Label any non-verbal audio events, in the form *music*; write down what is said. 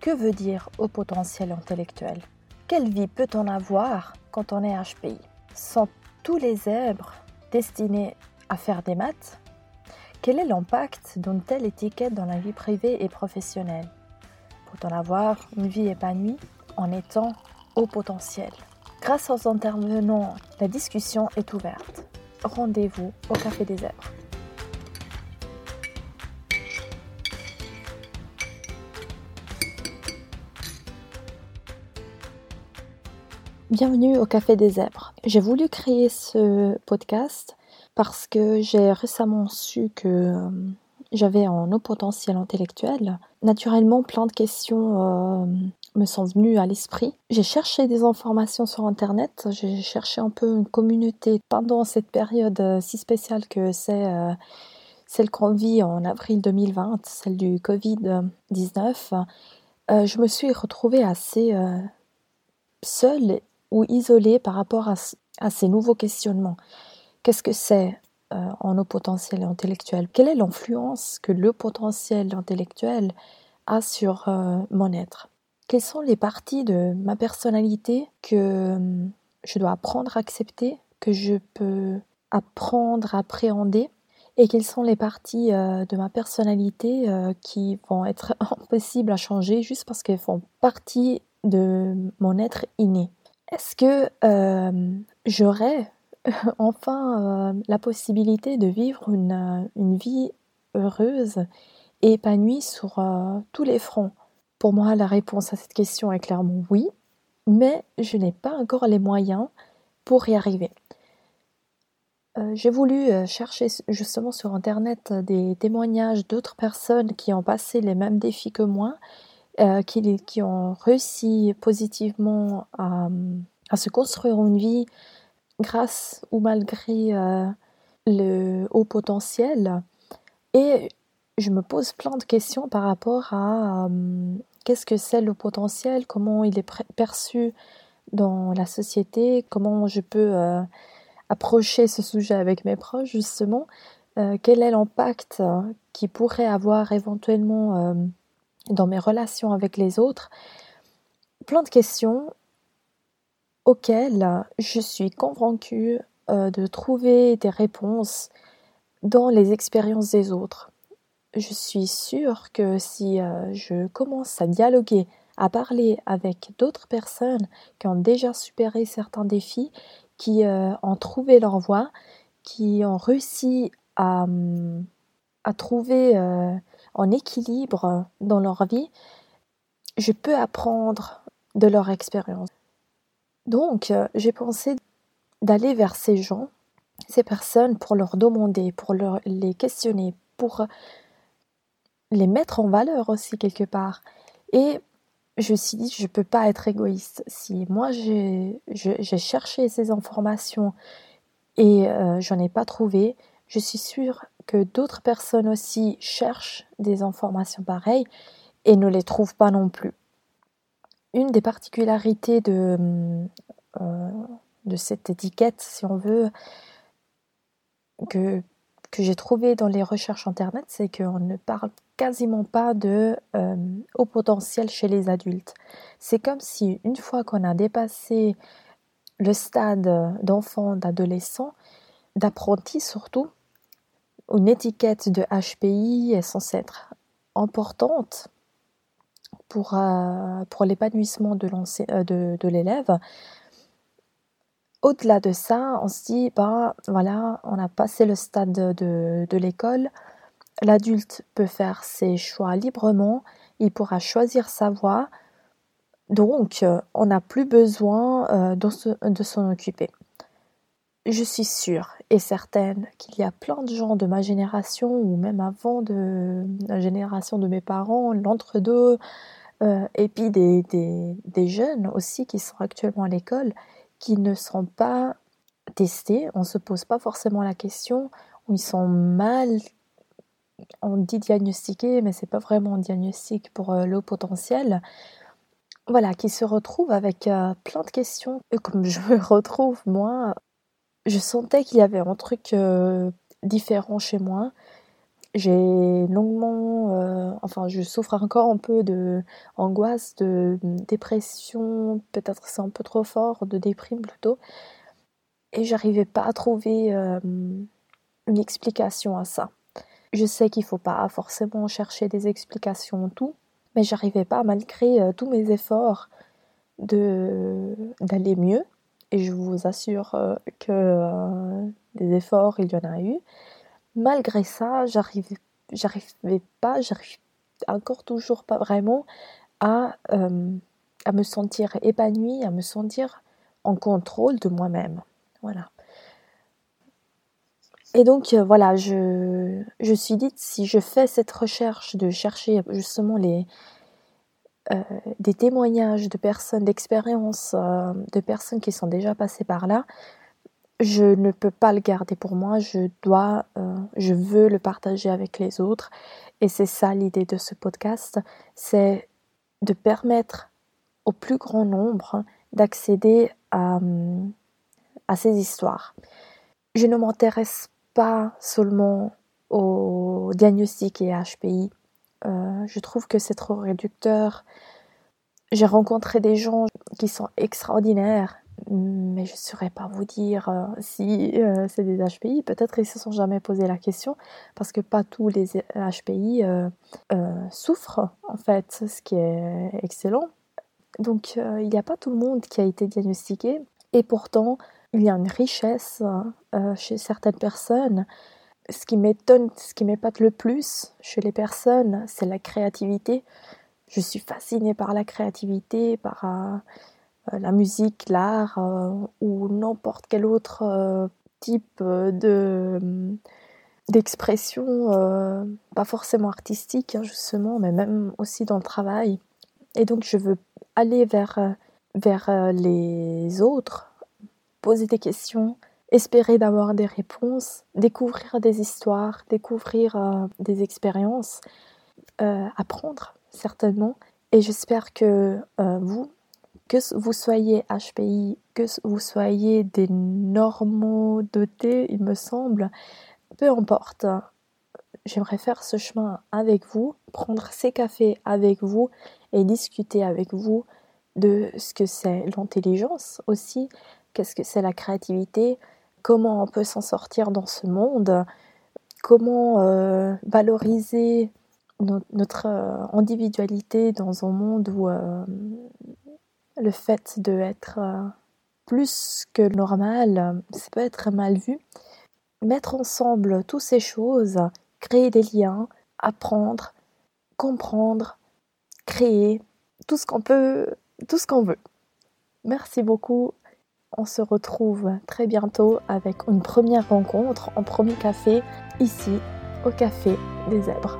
Que veut dire haut potentiel intellectuel? Quelle vie peut-on avoir quand on est HPI Sont tous les zèbres destinés à faire des maths? Quel est l'impact d'une telle étiquette dans la vie privée et professionnelle? Peut-on avoir une vie épanouie en étant haut potentiel? Grâce aux intervenants, la discussion est ouverte. Rendez-vous au Café des Zèbres. Bienvenue au Café des Zèbres. J'ai voulu créer ce podcast parce que j'ai récemment su que euh, j'avais un haut potentiel intellectuel. Naturellement, plein de questions euh, me sont venues à l'esprit. J'ai cherché des informations sur Internet, j'ai cherché un peu une communauté pendant cette période euh, si spéciale que c'est celle qu'on vit en avril 2020, celle du Covid-19. Euh, je me suis retrouvée assez seule ou isolée par rapport à, ces nouveaux questionnements. Qu'est-ce que c'est en haut potentiel intellectuel Quelle est l'influence que le potentiel intellectuel a sur mon être? Quelles sont les parties de ma personnalité que je dois apprendre à accepter, que je peux apprendre à appréhender? Et quelles sont les parties euh, de ma personnalité euh, qui vont être *laughs* impossibles à changer juste parce qu'elles font partie de mon être inné? Est-ce que euh, j'aurai *laughs* enfin la possibilité de vivre une, une vie heureuse et épanouie sur tous les fronts? Pour moi, la réponse à cette question est clairement oui, mais je n'ai pas encore les moyens pour y arriver. Euh, j'ai voulu euh, chercher justement sur Internet des témoignages d'autres personnes qui ont passé les mêmes défis que moi, euh, qui, ont réussi positivement à, se construire une vie grâce ou malgré le haut potentiel. Et je me pose plein de questions par rapport à euh, qu'est-ce que c'est le potentiel, comment il est perçu dans la société, comment je peux euh, approcher ce sujet avec mes proches justement, euh, quel est l'impact qu'il pourrait avoir éventuellement dans mes relations avec les autres. Plein de questions auxquelles je suis convaincue de trouver des réponses dans les expériences des autres je suis sûre que si euh, je commence à dialoguer, à parler avec d'autres personnes qui ont déjà supéré certains défis, qui euh, ont trouvé leur voie, qui ont réussi à, à trouver euh, un équilibre dans leur vie, je peux apprendre de leur expérience. Donc, j'ai pensé d'aller vers ces gens, ces personnes, pour leur demander, pour les questionner, pour les mettre en valeur aussi quelque part. Et je me suis dit, je ne peux pas être égoïste. Si moi j'ai cherché ces informations et euh, j'en ai pas trouvé, je suis sûre que d'autres personnes aussi cherchent des informations pareilles et ne les trouvent pas non plus. Une des particularités de, euh, cette étiquette, si on veut, que, j'ai trouvé dans les recherches internet, c'est qu'on ne parle quasiment pas de euh, haut potentiel chez les adultes. C'est comme si une fois qu'on a dépassé le stade d'enfant, d'adolescent, d'apprenti surtout, une étiquette de HPI est censée être importante pour, euh, l'épanouissement de, euh, de, l'élève. Au-delà de ça, on se dit, bah, voilà, on a passé le stade de, l'école, L'adulte peut faire ses choix librement, il pourra choisir sa voie, donc euh, on n'a plus besoin de s'en occuper. Je suis sûre et certaine qu'il y a plein de gens de ma génération ou même avant de la génération de mes parents, l'entre-deux, euh, et puis des, des, jeunes aussi qui sont actuellement à l'école, qui ne sont pas testés, on ne se pose pas forcément la question, ou ils sont mal on dit diagnostiquer, mais c'est pas vraiment un diagnostic pour euh, le potentiel. Voilà, qui se retrouve avec euh, plein de questions. Comme je me retrouve, moi, je sentais qu'il y avait un truc euh, différent chez moi, j'ai longuement, euh, enfin, je souffre encore un peu de angoisse, de dépression, peut-être c'est un peu trop fort, de déprime plutôt. Et j'arrivais pas à trouver euh, une explication à ça. Je sais qu'il faut pas forcément chercher des explications en tout, mais j'arrivais pas, malgré tous mes efforts, de d'aller mieux. Et je vous assure que des efforts, il y en a eu malgré ça, j'arrivais, j'arrivais pas, j'arrive encore toujours pas vraiment à, euh, à me sentir épanouie, à me sentir en contrôle de moi-même. Voilà. Et donc euh, voilà, je, je suis dit, si je fais cette recherche de chercher justement les, euh, des témoignages de personnes, d'expériences, de personnes qui sont déjà passées par là, je ne peux pas le garder pour moi, je dois, euh, je veux le partager avec les autres. Et c'est ça l'idée de ce podcast, c'est de permettre au plus grand nombre d'accéder à, à ces histoires. Je ne m'intéresse pas seulement au diagnostic et HPI. Euh, je trouve que c'est trop réducteur. J'ai rencontré des gens qui sont extraordinaires mais je ne saurais pas vous dire euh, si euh, c'est des HPI. Peut-être qu'ils ne se sont jamais posé la question parce que pas tous les HPI souffrent en fait, ce qui est excellent. Donc il n'y a pas tout le monde qui a été diagnostiqué et pourtant il y a une richesse chez certaines personnes. Ce qui m'étonne, ce qui m'épate le plus chez les personnes, c'est la créativité. Je suis fascinée par la créativité, par euh, la musique, l'art euh, ou n'importe quel autre euh, type de d'expression, pas forcément artistique hein, justement, mais même aussi dans le travail. Et donc je veux aller vers, vers les autres, poser des questions, espérer d'avoir des réponses, découvrir des histoires, découvrir des expériences, apprendre certainement. Et j'espère que vous, que vous soyez HPI, que vous soyez des normaux dotés, il me semble, peu importe. J'aimerais faire ce chemin avec vous, prendre ces cafés avec vous et discuter avec vous de ce que c'est l'intelligence aussi, qu'est-ce que c'est la créativité, comment on peut s'en sortir dans ce monde, comment euh, valoriser notre euh, individualité dans un monde où euh, le fait d'être plus que normal, ça peut être mal vu. Mettre ensemble toutes ces choses, créer des liens, apprendre, comprendre, créer, tout ce qu'on peut, tout ce qu'on veut. Merci beaucoup. On se retrouve très bientôt avec une première rencontre, un premier café, ici, au Café des Zèbres.